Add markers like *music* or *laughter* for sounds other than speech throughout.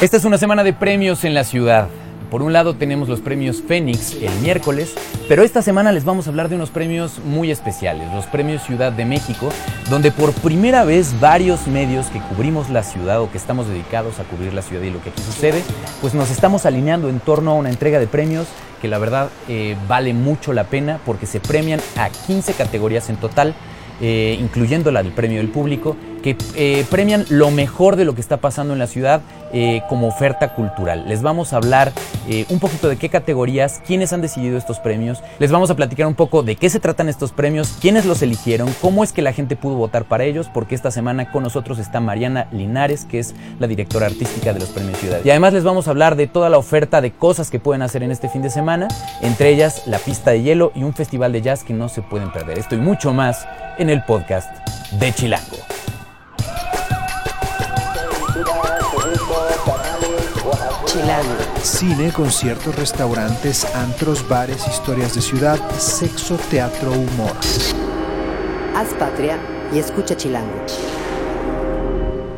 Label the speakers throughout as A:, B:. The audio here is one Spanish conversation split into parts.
A: Esta es una semana de premios en la ciudad. Por un lado tenemos los premios Fénix el miércoles, pero esta semana les vamos a hablar de unos premios muy especiales, los premios Ciudad de México, donde por primera vez varios medios que cubrimos la ciudad o que estamos dedicados a cubrir la ciudad y lo que aquí sucede, pues nos estamos alineando en torno a una entrega de premios que la verdad eh, vale mucho la pena porque se premian a 15 categorías en total. eh, incluyendo la del premio del público, que eh, premian lo mejor de lo que está pasando en la ciudad eh, como oferta cultural. Les vamos a hablar eh, un poquito de qué categorías, quiénes han decidido estos premios, les vamos a platicar un poco de qué se tratan estos premios, quiénes los eligieron, cómo es que la gente pudo votar para ellos, porque esta semana con nosotros está Mariana Linares, que es la directora artística de los premios Ciudad. Y además les vamos a hablar de toda la oferta de cosas que pueden hacer en este fin de semana, entre ellas la pista de hielo y un festival de jazz que no se pueden perder. Esto y mucho más en el podcast de Chilango.
B: Chilango.
C: Cine, conciertos, restaurantes, antros, bares, historias de ciudad, sexo, teatro, humor.
B: Haz patria y escucha Chilango.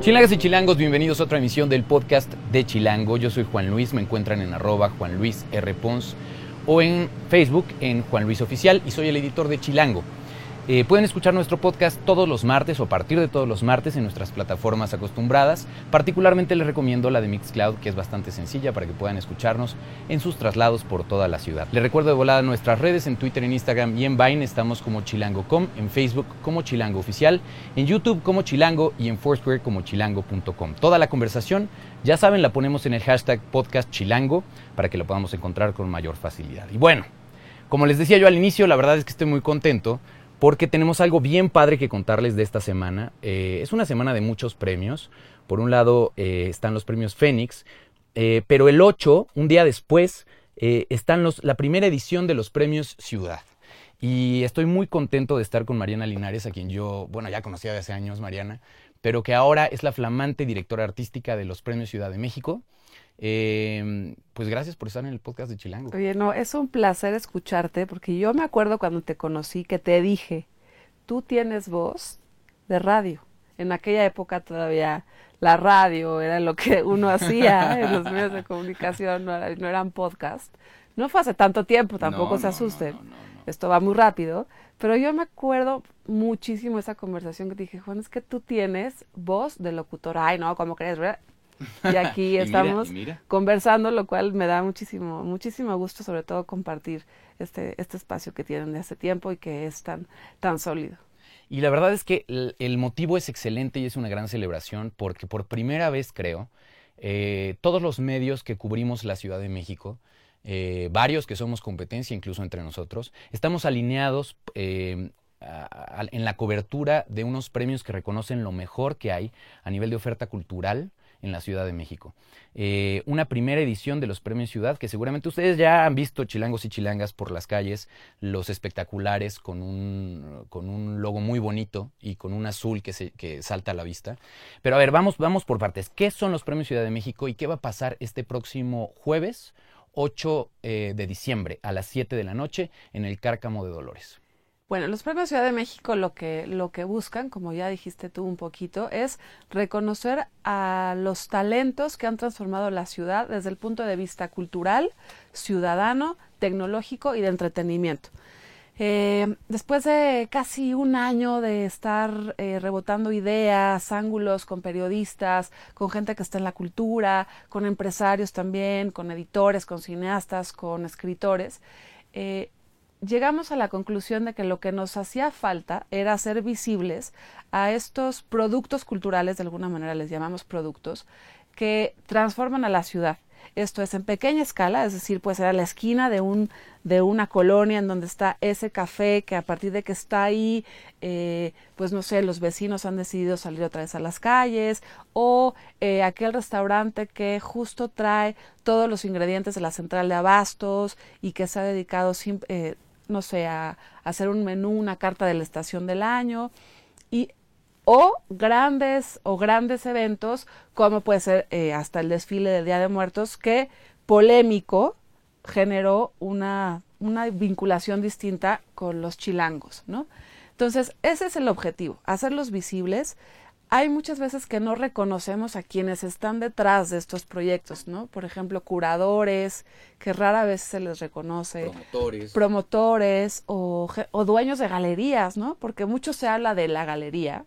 A: Chilangas y chilangos, bienvenidos a otra emisión del podcast de Chilango. Yo soy Juan Luis, me encuentran en arroba Juan Luis R. Pons o en Facebook en Juan Luis Oficial y soy el editor de Chilango. Eh, pueden escuchar nuestro podcast todos los martes o a partir de todos los martes en nuestras plataformas acostumbradas. Particularmente les recomiendo la de Mixcloud, que es bastante sencilla para que puedan escucharnos en sus traslados por toda la ciudad. Les recuerdo de volada nuestras redes en Twitter, en Instagram y en Vine. Estamos como chilango.com, en Facebook como Chilango Oficial, en YouTube como Chilango y en Foursquare como chilango.com. Toda la conversación, ya saben, la ponemos en el hashtag podcast chilango para que lo podamos encontrar con mayor facilidad. Y bueno, como les decía yo al inicio, la verdad es que estoy muy contento porque tenemos algo bien padre que contarles de esta semana. Eh, es una semana de muchos premios. Por un lado eh, están los premios Fénix, eh, pero el 8, un día después, están la primera edición de los premios Ciudad. Y estoy muy contento de estar con Mariana Linares, a quien yo, bueno, ya conocía de hace años, Mariana, pero que ahora es la flamante directora artística de los premios Ciudad de México. Eh, pues gracias por estar en el podcast de Chilango.
D: Oye, no, es un placer escucharte porque yo me acuerdo cuando te conocí que te dije, tú tienes voz de radio. En aquella época todavía la radio era lo que *laughs* uno hacía en los medios de comunicación, no, era- no eran podcast. No fue hace tanto tiempo, tampoco
A: No,
D: se asusten.
A: no.
D: Esto va muy rápido, pero yo me acuerdo muchísimo esa conversación que te dije, Juan, es que tú tienes voz de locutor. Ay, no, ¿cómo crees? Y aquí *laughs*
A: Y mira,
D: estamos
A: y mira.
D: conversando, lo cual me da muchísimo, muchísimo gusto, sobre todo compartir este, este espacio que tienen de hace tiempo y que es tan, tan sólido.
A: Y la verdad es que el, el motivo es excelente y es una gran celebración porque por primera vez creo, eh, todos los medios que cubrimos la Ciudad de México, eh, varios que somos competencia incluso entre nosotros, estamos alineados eh, a- a- en la cobertura de unos premios que reconocen lo mejor que hay a nivel de oferta cultural en la Ciudad de México. Eh, una primera edición de los Premios Ciudad que seguramente ustedes ya han visto chilangos y chilangas por las calles, los espectaculares con un, con un logo muy bonito y con un azul que, se, que salta a la vista. Pero a ver, vamos, vamos por partes. ¿Qué son los Premios Ciudad de México y qué va a pasar este próximo jueves 8 eh, de diciembre a las 7 de la noche en el Cárcamo de Dolores?
D: Bueno, los premios Ciudad de México lo que, lo que buscan, como ya dijiste tú un poquito, es reconocer a los talentos que han transformado la ciudad desde el punto de vista cultural, ciudadano, tecnológico y de entretenimiento. Eh, después de casi un año de estar eh, rebotando ideas, ángulos con periodistas, con gente que está en la cultura, con empresarios también, con editores, con cineastas, con escritores, eh, llegamos a la conclusión de que lo que nos hacía falta era hacer visibles a estos productos culturales, de alguna manera les llamamos productos, que transforman a la ciudad. Esto es en pequeña escala, es decir, puede ser a la esquina de, un, de una colonia en donde está ese café que a partir de que está ahí, eh, pues no sé, los vecinos han decidido salir otra vez a las calles, o eh, aquel restaurante que justo trae todos los ingredientes de la central de abastos y que se ha dedicado, sim- eh, no sé, a, hacer un menú, una carta de la estación del año. Y o grandes o grandes eventos como puede ser eh, hasta el desfile del Día de Muertos que polémico generó una, una vinculación distinta con los chilangos, ¿no? Entonces, ese es el objetivo, hacerlos visibles, hay muchas veces que no reconocemos a quienes están detrás de estos proyectos, ¿no? Por ejemplo, curadores, que rara vez se les reconoce.
A: Promotores.
D: Promotores o, o dueños de galerías, ¿no? Porque mucho se habla de la galería,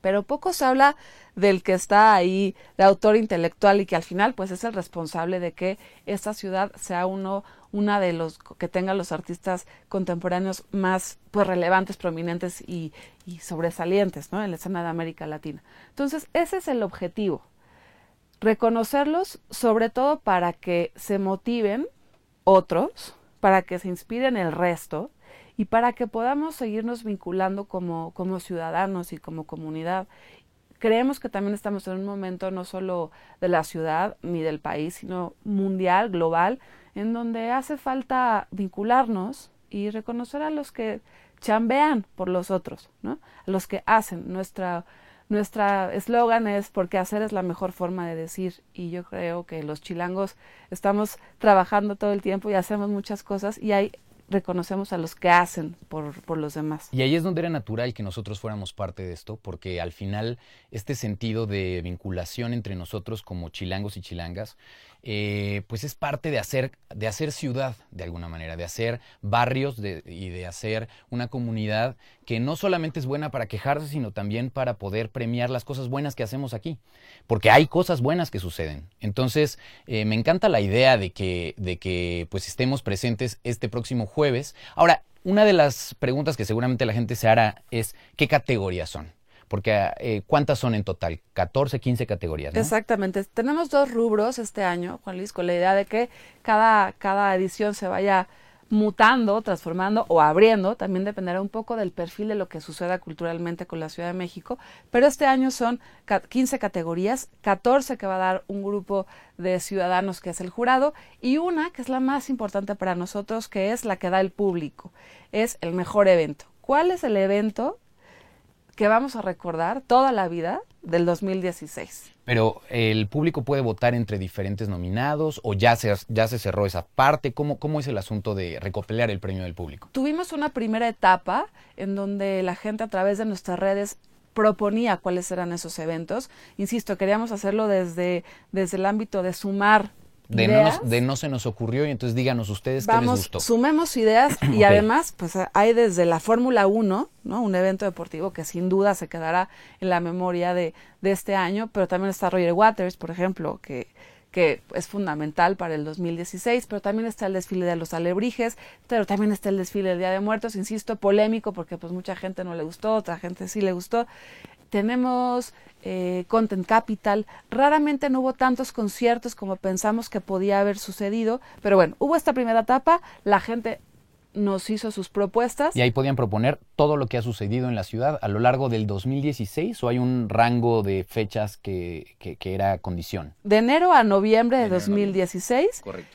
D: pero poco se habla del que está ahí de autor intelectual y que al final pues es el responsable de que esta ciudad sea uno una de los que tenga los artistas contemporáneos más pues relevantes, prominentes y, y sobresalientes ¿no? en la escena de América Latina. Entonces, ese es el objetivo. Reconocerlos sobre todo para que se motiven otros, para que se inspiren el resto y para que podamos seguirnos vinculando como, como ciudadanos y como comunidad. Creemos que también estamos en un momento no solo de la ciudad ni del país, sino mundial, global, en donde hace falta vincularnos y reconocer a los que chambean por los otros, ¿no? Los que hacen. Nuestra nuestra eslogan es porque hacer es la mejor forma de decir y yo creo que los chilangos estamos trabajando todo el tiempo y hacemos muchas cosas y hay reconocemos a los que hacen por, por, los demás.
A: Y ahí es donde era natural que nosotros fuéramos parte de esto, porque al final este sentido de vinculación entre nosotros como chilangos y chilangas, eh, pues es parte de hacer, de hacer ciudad de alguna manera, de hacer barrios y de hacer una comunidad que no solamente es buena para quejarse, sino también para poder premiar las cosas buenas que hacemos aquí, porque hay cosas buenas que suceden. Entonces, eh, me encanta la idea de que, de que pues estemos presentes este próximo jueves. Ahora, una de las preguntas que seguramente la gente se hará es, ¿qué categorías son? Porque eh, ¿cuántas son en total? 14, 15 categorías.
D: Exactamente. Tenemos dos rubros este año, Juan Luis, con la idea de que cada, cada edición se vaya mutando, transformando o abriendo, también dependerá un poco del perfil de lo que suceda culturalmente con la Ciudad de México, pero este año son 15 categorías, 14 que va a dar un grupo de ciudadanos que es el jurado y una que es la más importante para nosotros, que es la que da el público, es el mejor evento. ¿Cuál es el evento que vamos a recordar toda la vida del 2016.
A: Pero el público puede votar entre diferentes nominados o ya se, ya se cerró esa parte. ¿Cómo, ¿Cómo es el asunto de recopilar el premio del público?
D: Tuvimos una primera etapa en donde la gente a través de nuestras redes proponía cuáles eran esos eventos. Insisto, queríamos hacerlo desde, desde el ámbito de sumar
A: de no, de no, se nos ocurrió y entonces díganos ustedes qué les gustó.
D: Sumemos ideas *clears throat* y además pues hay desde la Fórmula 1, ¿no? un evento deportivo que sin duda se quedará en la memoria de, de este año, pero también está Roger Waters, por ejemplo, que, que es fundamental para el 2016, pero también está el desfile de los alebrijes, pero también está el desfile del Día de Muertos, insisto, polémico porque pues mucha gente no le gustó, otra gente sí le gustó tenemos eh, Content Capital. Raramente no hubo tantos conciertos como pensamos que podía haber sucedido, pero bueno, hubo esta primera etapa, la gente nos hizo sus propuestas.
A: Y ahí podían proponer todo lo que ha sucedido en la ciudad a lo largo del 2016 o hay un rango de fechas que, que, era condición.
D: De enero a noviembre de, de 2016.
A: Correcto.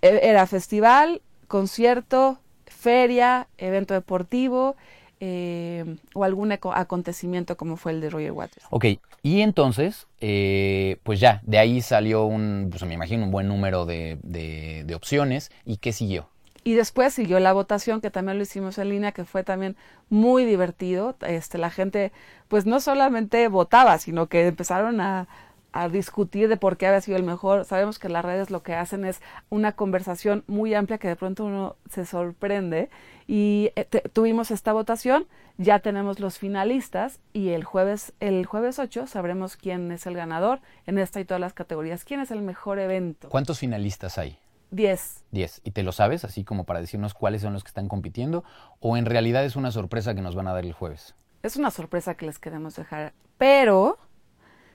D: E, era festival, concierto, feria, evento deportivo eh, o algún acontecimiento como fue el de Roger Waters.
A: Ok, y entonces, eh, pues ya, de ahí salió un, pues me imagino, un buen número de, de, opciones. ¿Y qué siguió?
D: Y después siguió la votación, que también lo hicimos en línea, que fue también muy divertido. Este, la gente, pues no solamente votaba, sino que empezaron a, a discutir de por qué había sido el mejor. Sabemos que las redes lo que hacen es una conversación muy amplia que de pronto uno se sorprende y eh, tuvimos esta votación, ya tenemos los finalistas y el jueves el jueves 8 sabremos quién es el ganador en esta y todas las categorías, quién es el mejor evento.
A: ¿Cuántos finalistas hay?
D: Diez.
A: Diez. ¿Y te lo sabes así como para decirnos cuáles son los que están compitiendo o en realidad es una sorpresa que nos van a dar el jueves?
D: Es una sorpresa que les queremos dejar, pero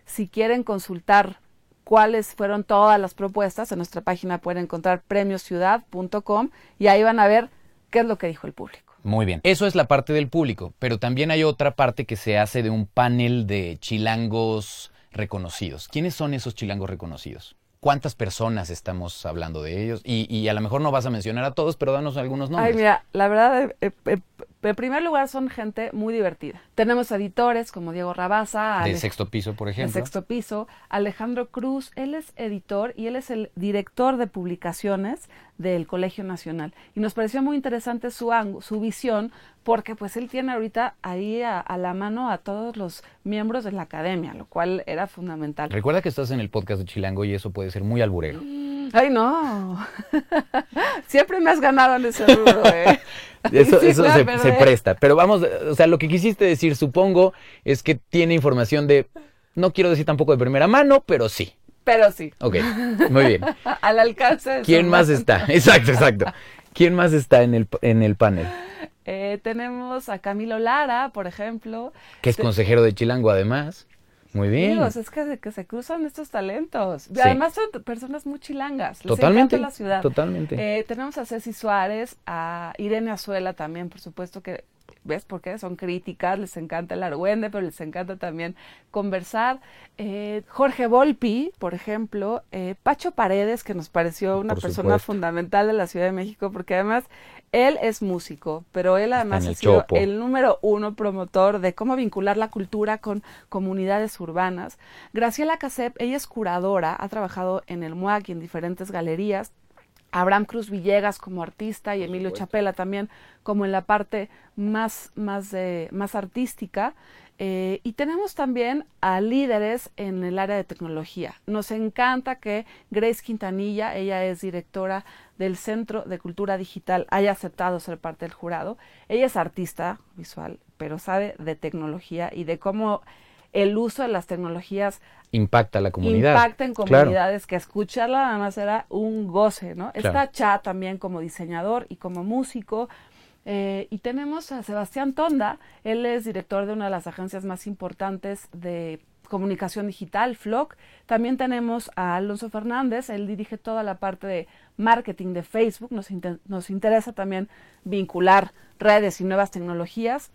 D: si quieren consultar cuáles fueron todas las propuestas, en nuestra página pueden encontrar premiosciudad.com y ahí van a ver qué es lo que dijo el público.
A: Muy bien. Eso es la parte del público, pero también hay otra parte que se hace de un panel de chilangos reconocidos. ¿Quiénes son esos chilangos reconocidos? ¿Cuántas personas estamos hablando de ellos? Y, a lo mejor no vas a mencionar a todos, pero danos algunos nombres.
D: Ay, mira, la verdad, eh, eh, en primer lugar, son gente muy divertida. Tenemos editores como Diego Rabaza.
A: De sexto piso, por ejemplo.
D: De sexto piso. Alejandro Cruz, él es editor y él es el director de publicaciones del Colegio Nacional. Y nos pareció muy interesante su, su visión porque pues él tiene ahorita ahí a, la mano a todos los miembros de la academia, lo cual era fundamental.
A: Recuerda que estás en el podcast de Chilango y eso puede ser muy alburero.
D: Ay, no. *laughs* Siempre me has ganado en ese rubro, *laughs* ¿eh?
A: Eso, eso se, presta. Pero vamos, o sea, lo que quisiste decir, supongo, es que tiene información de, no quiero decir tampoco de primera mano, pero sí.
D: Pero sí.
A: Ok, muy bien. *laughs*
D: Al alcance de
A: ¿Quién más está? *laughs* Exacto, exacto. ¿Quién más está en el, en el panel?
D: Eh, tenemos a Camilo Lara, por ejemplo.
A: Que es consejero de Chilango, además. Muy bien.
D: es que, que, se cruzan estos talentos. Además son personas muy chilangas.
A: totalmente.
D: la ciudad.
A: Totalmente.
D: Eh, tenemos a Ceci Suárez, a Irene Azuela también, por supuesto que ¿Ves por qué? Son críticas, les encanta el argüende, pero les encanta también conversar. Eh, Jorge Volpi, por ejemplo, eh, Pacho Paredes, que nos pareció una persona fundamental de la Ciudad de México, porque además él es músico, pero él además ha sido el número uno promotor de cómo vincular la cultura con comunidades urbanas. Graciela Casep, ella es curadora, ha trabajado en el MUAC y en diferentes galerías. Abraham Cruz Villegas como artista y Emilio Chapela también como en la parte más, más, más artística. Eh, y tenemos también a líderes en el área de tecnología. Nos encanta que Grace Quintanilla, ella es directora del Centro de Cultura Digital, haya aceptado ser parte del jurado. Ella es artista visual, pero sabe de tecnología y de cómo el uso de las tecnologías
A: impacta a la comunidad.
D: Impacta en comunidades, que escucharla nada más era un goce, ¿no? Está Cha también como diseñador y como músico. Eh, y tenemos a Sebastián Tonda, él es director de una de las agencias más importantes de comunicación digital, FLOC. También tenemos a Alonso Fernández, él dirige toda la parte de marketing de Facebook. Nos, nos interesa también vincular redes y nuevas tecnologías.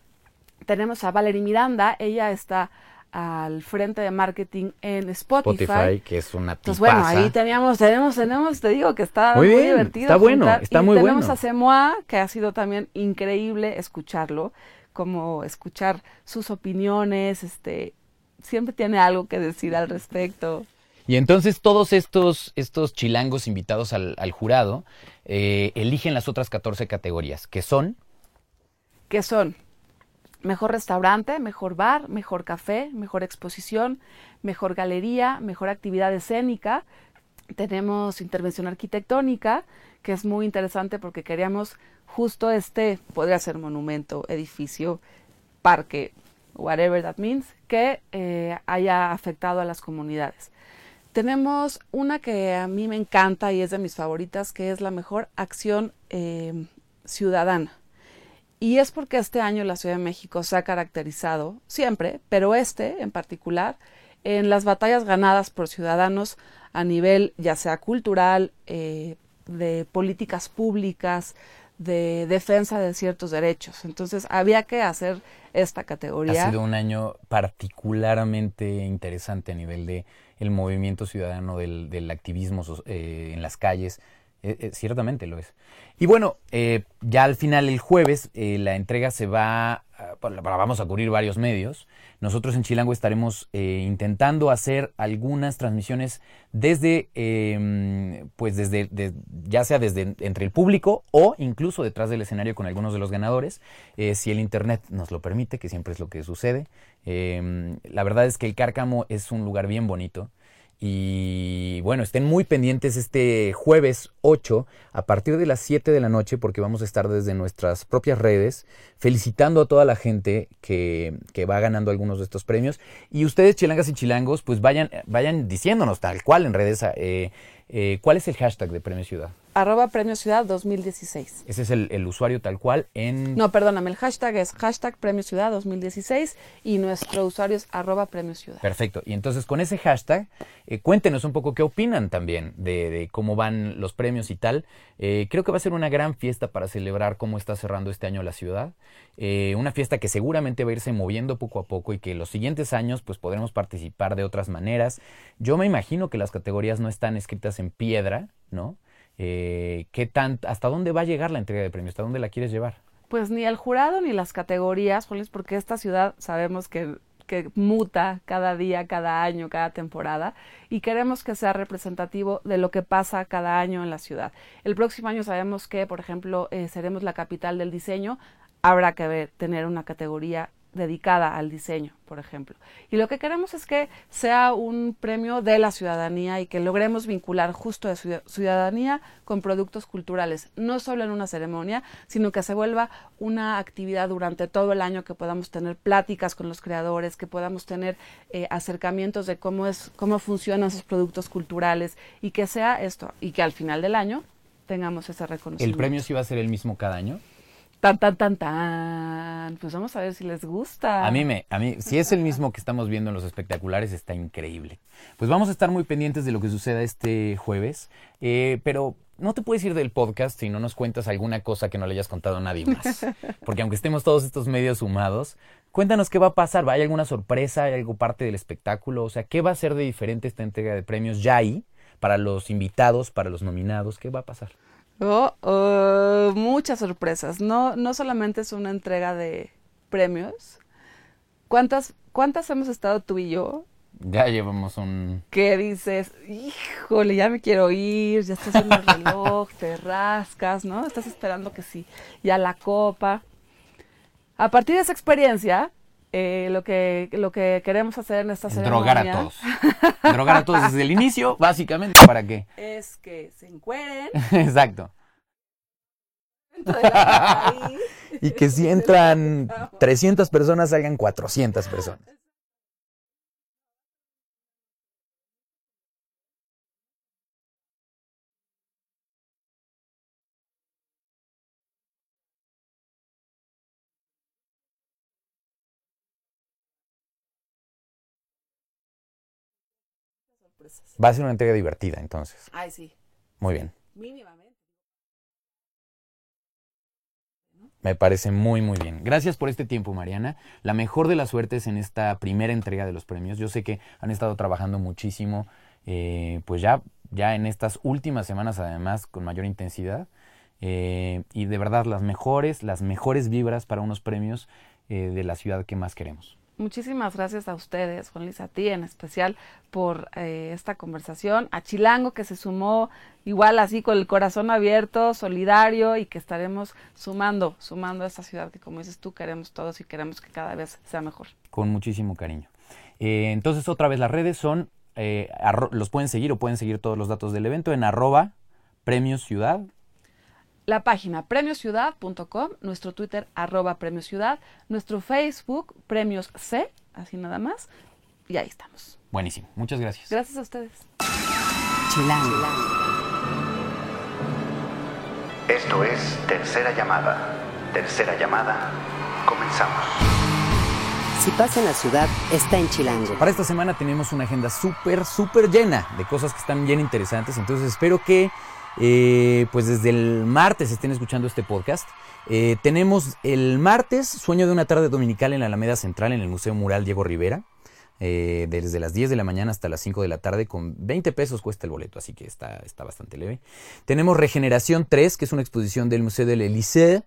D: Tenemos a Valerie Miranda, ella está al frente de marketing en Spotify.
A: Spotify, que es una tipaza.
D: Pues bueno, ahí teníamos, tenemos, tenemos, te digo que está muy, divertido.
A: Está bueno, está muy
D: bueno.
A: Tenemos
D: a Semoa, que ha sido también increíble escucharlo, como escuchar sus opiniones, este, siempre tiene algo que decir al respecto.
A: Y entonces todos estos, estos chilangos invitados al, jurado eh, eligen las otras 14 categorías, que son...
D: Que son mejor restaurante, mejor bar, mejor café, mejor exposición, mejor galería, mejor actividad escénica. Tenemos intervención arquitectónica, que es muy interesante porque queríamos justo este, podría ser monumento, edificio, parque, whatever that means, que eh, haya afectado a las comunidades. Tenemos una que a mí me encanta y es de mis favoritas, que es la mejor acción eh, ciudadana y es porque este año la Ciudad de México se ha caracterizado, siempre, pero este en particular, en las batallas ganadas por ciudadanos a nivel ya sea cultural, eh, de políticas públicas, de defensa de ciertos derechos. Entonces había que hacer esta categoría.
A: Ha sido un año particularmente interesante a nivel de el movimiento ciudadano del, del activismo eh, en las calles. Eh, ciertamente lo es. Y bueno, eh, ya al final el jueves eh, la entrega se va, ah, vamos a cubrir varios medios. Nosotros en Chilango estaremos eh, intentando hacer algunas transmisiones desde, em, pues desde, ya sea desde entre el público o incluso detrás del escenario con algunos de los ganadores, si el internet nos lo permite, que siempre es lo que sucede. Em, la verdad es que el Cárcamo es un lugar bien bonito. Y bueno, estén muy pendientes este jueves 8 a partir de las 7 de la noche porque vamos a estar desde nuestras propias redes felicitando a toda la gente que, que va ganando algunos de estos premios. Y ustedes, chilangas y chilangos, pues vayan, vayan diciéndonos tal cual en redes eh, eh, cuál es el hashtag de Premio Ciudad
D: arroba Premio Ciudad 2016.
A: Ese es el, usuario tal cual en...
D: No, perdóname, el hashtag es hashtag Premio Ciudad 2016 y nuestro usuario es arroba Premio Ciudad.
A: Perfecto. Y entonces con ese hashtag, eh, cuéntenos un poco qué opinan también de, cómo van los premios y tal. Eh, creo que va a ser una gran fiesta para celebrar cómo está cerrando este año la ciudad. Eh, una fiesta que seguramente va a irse moviendo poco a poco y que los siguientes años pues podremos participar de otras maneras. Yo me imagino que las categorías no están escritas en piedra, ¿no? Eh, ¿qué tan, ¿Hasta dónde va a llegar la entrega de premios? ¿Hasta dónde la quieres llevar?
D: pues ni el jurado ni las categorías, porque esta ciudad sabemos que que muta cada día, cada año, cada temporada y queremos que sea representativo de lo que pasa cada año en la ciudad. El próximo año sabemos que, por ejemplo, eh, seremos la capital del diseño, habrá que tener una categoría dedicada al diseño, por ejemplo. Y lo que queremos es que sea un premio de la ciudadanía y que logremos vincular justo de ciudadanía con productos culturales, no solo en una ceremonia, sino que se vuelva una actividad durante todo el año, que podamos tener pláticas con los creadores, que podamos tener eh, acercamientos de cómo es, cómo funcionan esos productos culturales y que sea esto, y que al final del año tengamos ese reconocimiento.
A: ¿El premio sí va a ser el mismo cada año?
D: Tan, tan, tan, tan. Pues vamos a ver si les gusta.
A: A mí me, a mí, si es el mismo que estamos viendo en los espectaculares, está increíble. Pues vamos a estar muy pendientes de lo que suceda este jueves. Eh, pero no te puedes ir del podcast si no nos cuentas alguna cosa que no le hayas contado a nadie más. *laughs* Porque aunque estemos todos estos medios sumados, cuéntanos qué va a pasar. ¿Hay alguna sorpresa? ¿Hay algo parte del espectáculo? O sea, ¿qué va a ser de diferente esta entrega de premios ya ahí? Para los invitados, para los nominados, ¿qué va a pasar?
D: Oh, oh, muchas sorpresas. No, no solamente es una entrega de premios. ¿Cuántas, ¿Cuántas hemos estado tú y yo?
A: Ya llevamos un...
D: ¿Qué dices? Híjole, ya me quiero ir, ya estás en el reloj, te rascas, ¿no? Estás esperando que sí, ya la copa. A partir de esa experiencia, eh, lo, que, lo que queremos hacer en esta ceremonia...
A: Drogar a todos. *laughs* Drogar a todos desde el inicio, básicamente, ¿para qué?
D: Es que se encueren. *laughs*
A: Exacto. *laughs* y que si entran 300 personas, salgan 400 personas. Va a ser una entrega divertida, entonces.
D: Ay, sí.
A: Muy bien.
D: Mínimamente.
A: Me parece muy, muy bien. Gracias por este tiempo, Mariana. La mejor de las suertes en esta primera entrega de los premios. Yo sé que han estado trabajando muchísimo, eh, pues ya, ya en estas últimas semanas, además, con mayor intensidad. Eh, y de verdad, las mejores, las mejores vibras para unos premios eh, de la ciudad que más queremos.
D: Muchísimas gracias a ustedes, Juan Luis, a ti en especial por eh, esta conversación, a Chilango que se sumó igual así con el corazón abierto, solidario y que estaremos sumando, sumando a esta ciudad que como dices tú queremos todos y queremos que cada vez sea mejor.
A: Con muchísimo cariño. Eh, entonces otra vez las redes son, eh, los pueden seguir o pueden seguir todos los datos del evento en arroba premios ciudad
D: la página premiosciudad.com, nuestro Twitter arroba premiosciudad, nuestro Facebook premios C, así nada más, y ahí estamos.
A: Buenísimo, muchas gracias.
D: Gracias a ustedes.
B: Chilango.
E: Esto es Tercera Llamada. Tercera Llamada, comenzamos.
B: Si pasa en la ciudad, está en Chilango.
A: Para esta semana tenemos una agenda súper, súper llena de cosas que están bien interesantes, entonces espero que eh, pues desde el martes estén escuchando este podcast. Eh, tenemos el martes Sueño de una tarde dominical en la Alameda Central en el Museo Mural Diego Rivera. Eh, desde las 10 de la mañana hasta las 5 de la tarde, con 20 pesos cuesta el boleto, así que está, está bastante leve. Tenemos Regeneración 3, que es una exposición del Museo del Elysée,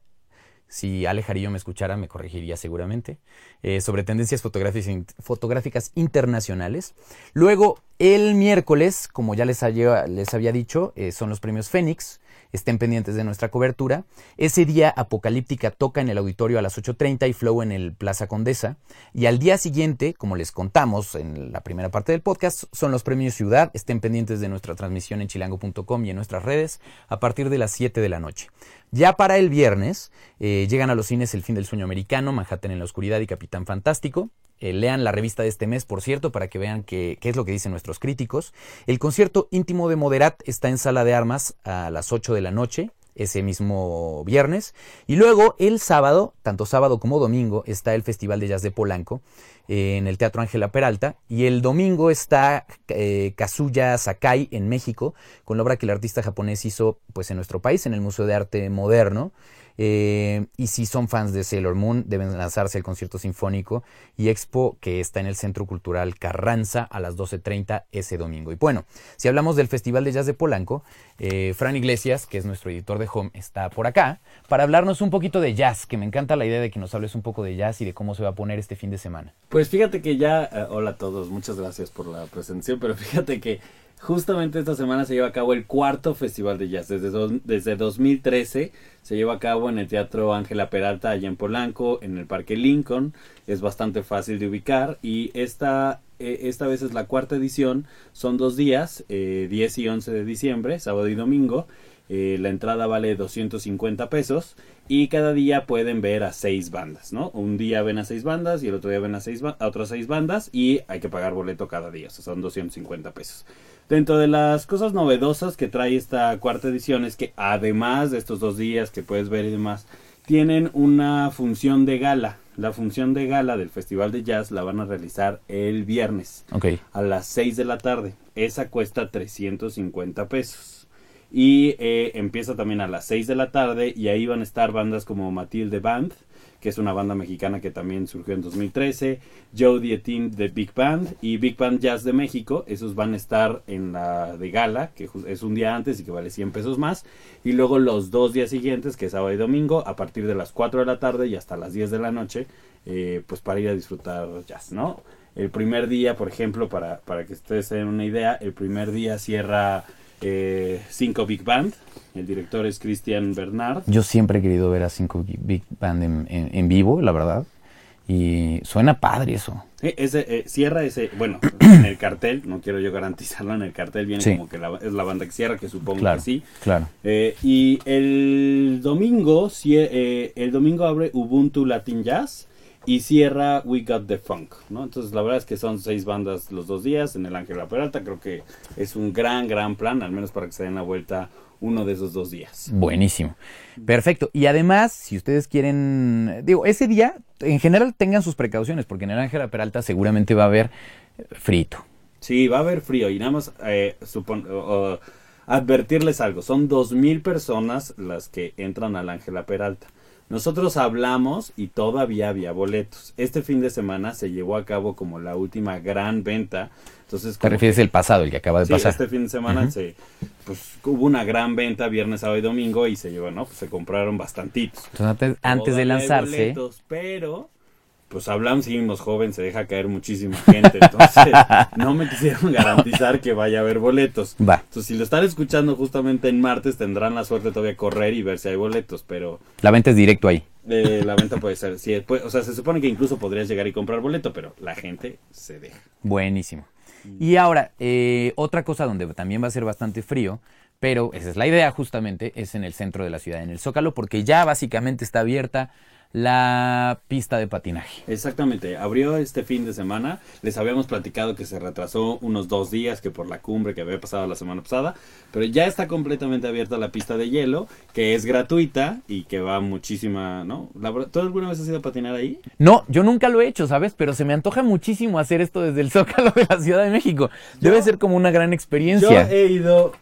A: si Ale Jarillo me escuchara, me corregiría seguramente, eh, sobre tendencias fotográficas, internacionales. Luego, el miércoles, como ya les, les había dicho, eh, son los premios Fénix, estén pendientes de nuestra cobertura. Ese día Apocalíptica toca en el auditorio a las 8.30 y Flow en el Plaza Condesa. Y al día siguiente, como les contamos en la primera parte del podcast, son los premios Ciudad. Estén pendientes de nuestra transmisión en chilango.com y en nuestras redes a partir de las 7 de la noche. Ya para el viernes eh, llegan a los cines El fin del sueño americano, Manhattan en la oscuridad y Capitán Fantástico. Eh, lean la revista de este mes, por cierto, para que vean qué, es lo que dicen nuestros críticos. El concierto íntimo de Moderat está en Sala de Armas a las 8 de la noche ese mismo viernes. Y luego el sábado, tanto sábado como domingo, está el Festival de Jazz de Polanco en el Teatro Ángela Peralta. Y el domingo está eh, Kazuya Sakai en México, con la obra que el artista japonés hizo pues, en nuestro país, en el Museo de Arte Moderno. Eh, y si son fans de Sailor Moon, deben lanzarse al concierto sinfónico y expo que está en el Centro Cultural Carranza a las 12.30 ese domingo. Y bueno, si hablamos del Festival de Jazz de Polanco, eh, Fran Iglesias, que es nuestro editor de Home, está por acá para hablarnos un poquito de jazz, que me encanta la idea de que nos hables un poco de jazz y de cómo se va a poner este fin de semana.
F: Pues fíjate que ya, eh, hola a todos, muchas gracias por la presentación, pero *laughs* fíjate que Justamente esta semana se lleva a cabo el cuarto Festival de Jazz. Desde, desde 2013 se lleva a cabo en el Teatro Ángela Peralta, allá en Polanco, en el Parque Lincoln. Es bastante fácil de ubicar y esta, eh, esta vez es la cuarta edición. Son dos días, eh, 10 y 11 de diciembre, sábado y domingo. Eh, la entrada vale 250 pesos y cada día pueden ver a seis bandas, ¿no? Un día ven a seis bandas y el otro día ven a, seis a otras seis bandas y hay que pagar boleto cada día, o sea, son 250 pesos. Dentro de las cosas novedosas que trae esta cuarta edición es que además de estos dos días que puedes ver y demás, tienen una función de gala. La función de gala del Festival de Jazz la van a realizar el viernes a las 6 de la tarde. Esa cuesta 350 pesos. Y eh, empieza también a las 6 de la tarde y ahí van a estar bandas como Matilde Band, que es una banda mexicana que también surgió en 2013, Joe Dietin de Big Band y Big Band Jazz de México, esos van a estar en la de gala, que es un día antes y que vale 100 pesos más, y luego los dos días siguientes, que es sábado y domingo, a partir de las 4 de la tarde y hasta las 10 de la noche, eh, pues para ir a disfrutar jazz, ¿no? El primer día, por ejemplo, para, para que ustedes tengan una idea, el primer día cierra eh, Cinco Big Band. El director es Christian Bernard.
A: Yo siempre he querido ver a Cinco Big Band en, vivo, la verdad. Y suena padre eso.
F: ese, eh, cierra ese, bueno, *clears throat* en el cartel, no quiero yo garantizarlo, en el cartel viene como que es la banda que cierra, que supongo que sí.
A: Claro.
F: Eh, y el domingo, el domingo abre Ubuntu Latin Jazz y cierra We Got the Funk, ¿no? Entonces la verdad es que son seis bandas los dos días en el Ángela Peralta, creo que es un gran, gran plan, al menos para que se den la vuelta uno de esos dos días.
A: Buenísimo. Perfecto. Y además, si ustedes quieren, digo, ese día, en general tengan sus precauciones, porque en el Ángela Peralta seguramente va a haber frito.
F: Sí, va a haber frío y nada más eh, advertirles algo, son dos mil personas las que entran al Ángela Peralta. Nosotros hablamos y todavía había boletos. Este fin de semana se llevó a cabo como la última gran venta. Entonces,
A: ¿Te refieres al pasado, el que acaba de
F: sí,
A: pasar?
F: este fin de semana se, pues, hubo una gran venta viernes, sábado y domingo y se llevó, ¿no? Pues se compraron bastantitos.
A: Entonces, antes, de lanzarse...
F: pero pues hablamos, seguimos joven, se deja caer muchísima gente. Entonces, *laughs* no me quisieron garantizar que vaya a haber boletos.
A: Va.
F: Entonces, si lo están escuchando justamente en martes, tendrán la suerte todavía de correr y ver si hay boletos, pero...
A: La venta es directo ahí.
F: Eh, la venta puede ser, sí, o sea, se supone que incluso podrías llegar y comprar boleto, pero la gente se deja.
A: Buenísimo. Y ahora, eh, otra cosa donde también va a ser bastante frío, pero esa es la idea justamente, es en el centro de la ciudad, en el Zócalo, porque ya básicamente está abierta la pista de patinaje.
F: Exactamente, abrió este fin de semana. Les habíamos platicado que se retrasó unos dos días que por la cumbre que había pasado la semana pasada, pero ya está completamente abierta la pista de hielo, que es gratuita y que va muchísima, ¿no? ¿Tú alguna vez has ido a patinar ahí?
A: No, yo nunca lo he hecho, ¿sabes? Pero se me antoja muchísimo hacer esto desde el Zócalo de la Ciudad de México. Debe ser como una gran experiencia.
F: Yo he ido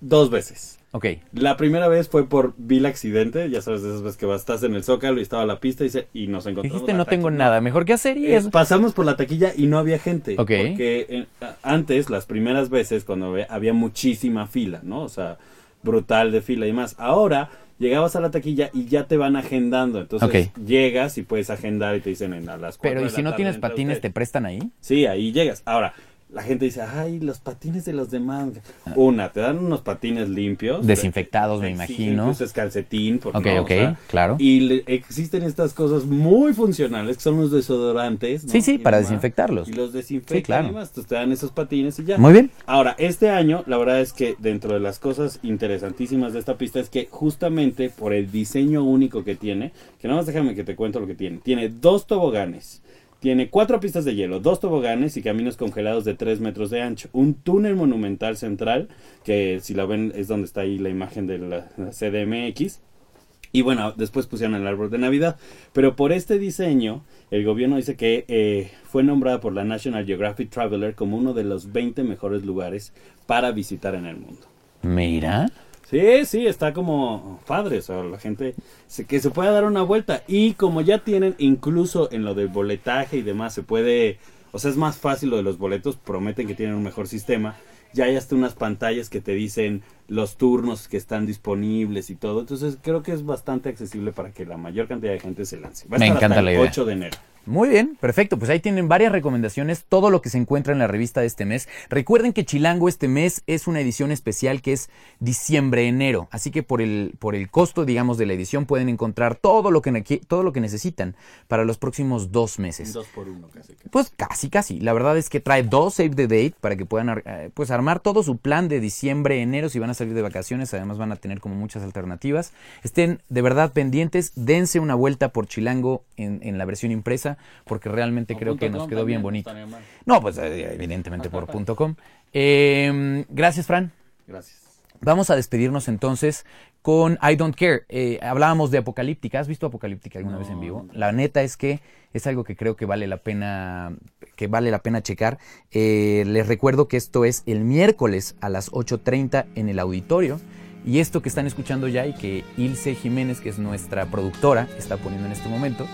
F: dos veces.
A: Ok.
F: La primera vez fue por vil accidente, ya sabes, de esas veces que vas, estás en el Zócalo y estaba la pista y, y nos encontramos.
A: Dijiste, no tengo nada mejor que hacer y
F: eh, Pasamos por la taquilla y no había gente.
A: Ok.
F: Porque eh, antes, las primeras veces, cuando había muchísima fila, ¿no? O sea, brutal de fila y más. Ahora llegabas a la taquilla y ya te van agendando. Entonces llegas y puedes agendar y te dicen en a las
A: Pero ¿y si no tienes patines, te prestan ahí?
F: Sí, ahí llegas. Ahora, la gente dice, ay, los patines de los demás. Ah. Una, te dan unos patines limpios.
A: Desinfectados, me imagino.
F: Sí, es calcetín.
A: Porque ok, ok, claro.
F: Y existen estas cosas muy funcionales, que son los desodorantes.
A: Sí, sí, para desinfectarlos.
F: Y los desinfectan claro. y más. te dan esos patines y ya.
A: Muy bien.
F: Ahora, este año, la verdad es que dentro de las cosas interesantísimas de esta pista es que justamente por el diseño único que tiene, que nada más déjame que te cuento lo que tiene. Tiene dos toboganes tiene cuatro pistas de hielo, dos toboganes y caminos congelados de tres metros de ancho. Un túnel monumental central, que si la ven es donde está ahí la imagen de la, CDMX. Y bueno, después pusieron el árbol de Navidad. Pero por este diseño, el gobierno dice que eh, fue nombrada por la National Geographic Traveler como uno de los 20 mejores lugares para visitar en el mundo.
A: Mira.
F: Sí, sí, está como padre, o sea, la gente se, que se pueda dar una vuelta. Y como ya tienen, incluso en lo del boletaje y demás, se puede, o sea, es más fácil lo de los boletos, prometen que tienen un mejor sistema. Ya hay hasta unas pantallas que te dicen los turnos que están disponibles y todo. Entonces creo que es bastante accesible para que la mayor cantidad de gente se lance. Va a
A: Me
F: estar
A: encanta
F: hasta
A: la
F: el
A: idea.
F: 8 de enero.
A: Muy bien, perfecto. Pues ahí tienen varias recomendaciones, todo lo que se encuentra en la revista de este mes. Recuerden que Chilango este mes es una edición especial que es diciembre-enero, así que por el, por el costo, digamos, de la edición pueden encontrar todo lo que, todo lo que necesitan para los próximos dos meses.
F: Dos por uno casi. que.
A: Pues casi, casi. La verdad es que trae dos save the date para que puedan eh, pues armar todo su plan de diciembre, enero, si van a salir de vacaciones. Además van a tener como muchas alternativas. Estén de verdad pendientes, dense una vuelta por Chilango en, en la versión impresa, porque realmente creo que nos quedó bien bonito. No, pues eh, evidentemente por *laughs* punto .com. Eh, gracias, Fran.
F: Gracias.
A: Vamos a despedirnos entonces con I Don't Care. Eh, hablábamos de Apocalíptica. ¿Has visto Apocalíptica alguna vez en vivo? La neta es que es algo que creo que vale la pena que vale la pena checar. Eh, les recuerdo que esto es el miércoles a las 8.30 en el auditorio. Y esto que están escuchando ya y que Ilse Jiménez, que es nuestra productora, está poniendo en este momento,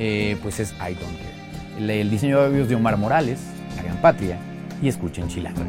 A: eh, pues es I Don't Care. El, diseño de audios de Omar Morales, hagan patria y escuchen Chilango.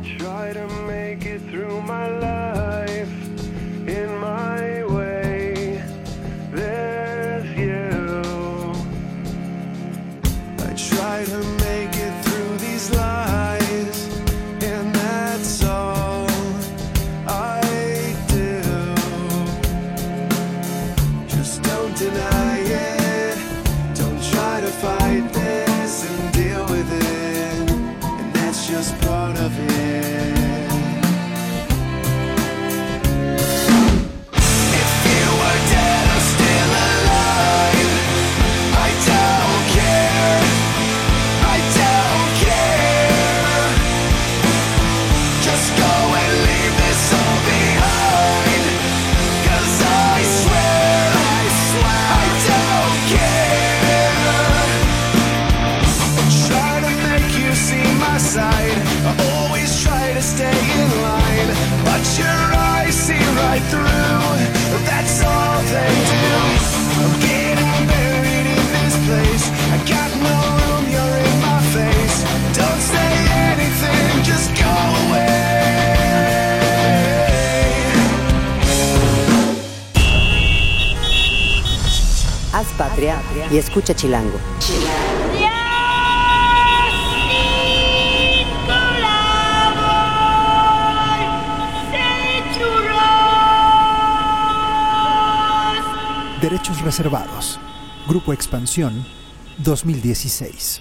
B: Y escucha Chilango.
C: Derechos reservados. Grupo Expansión 2016.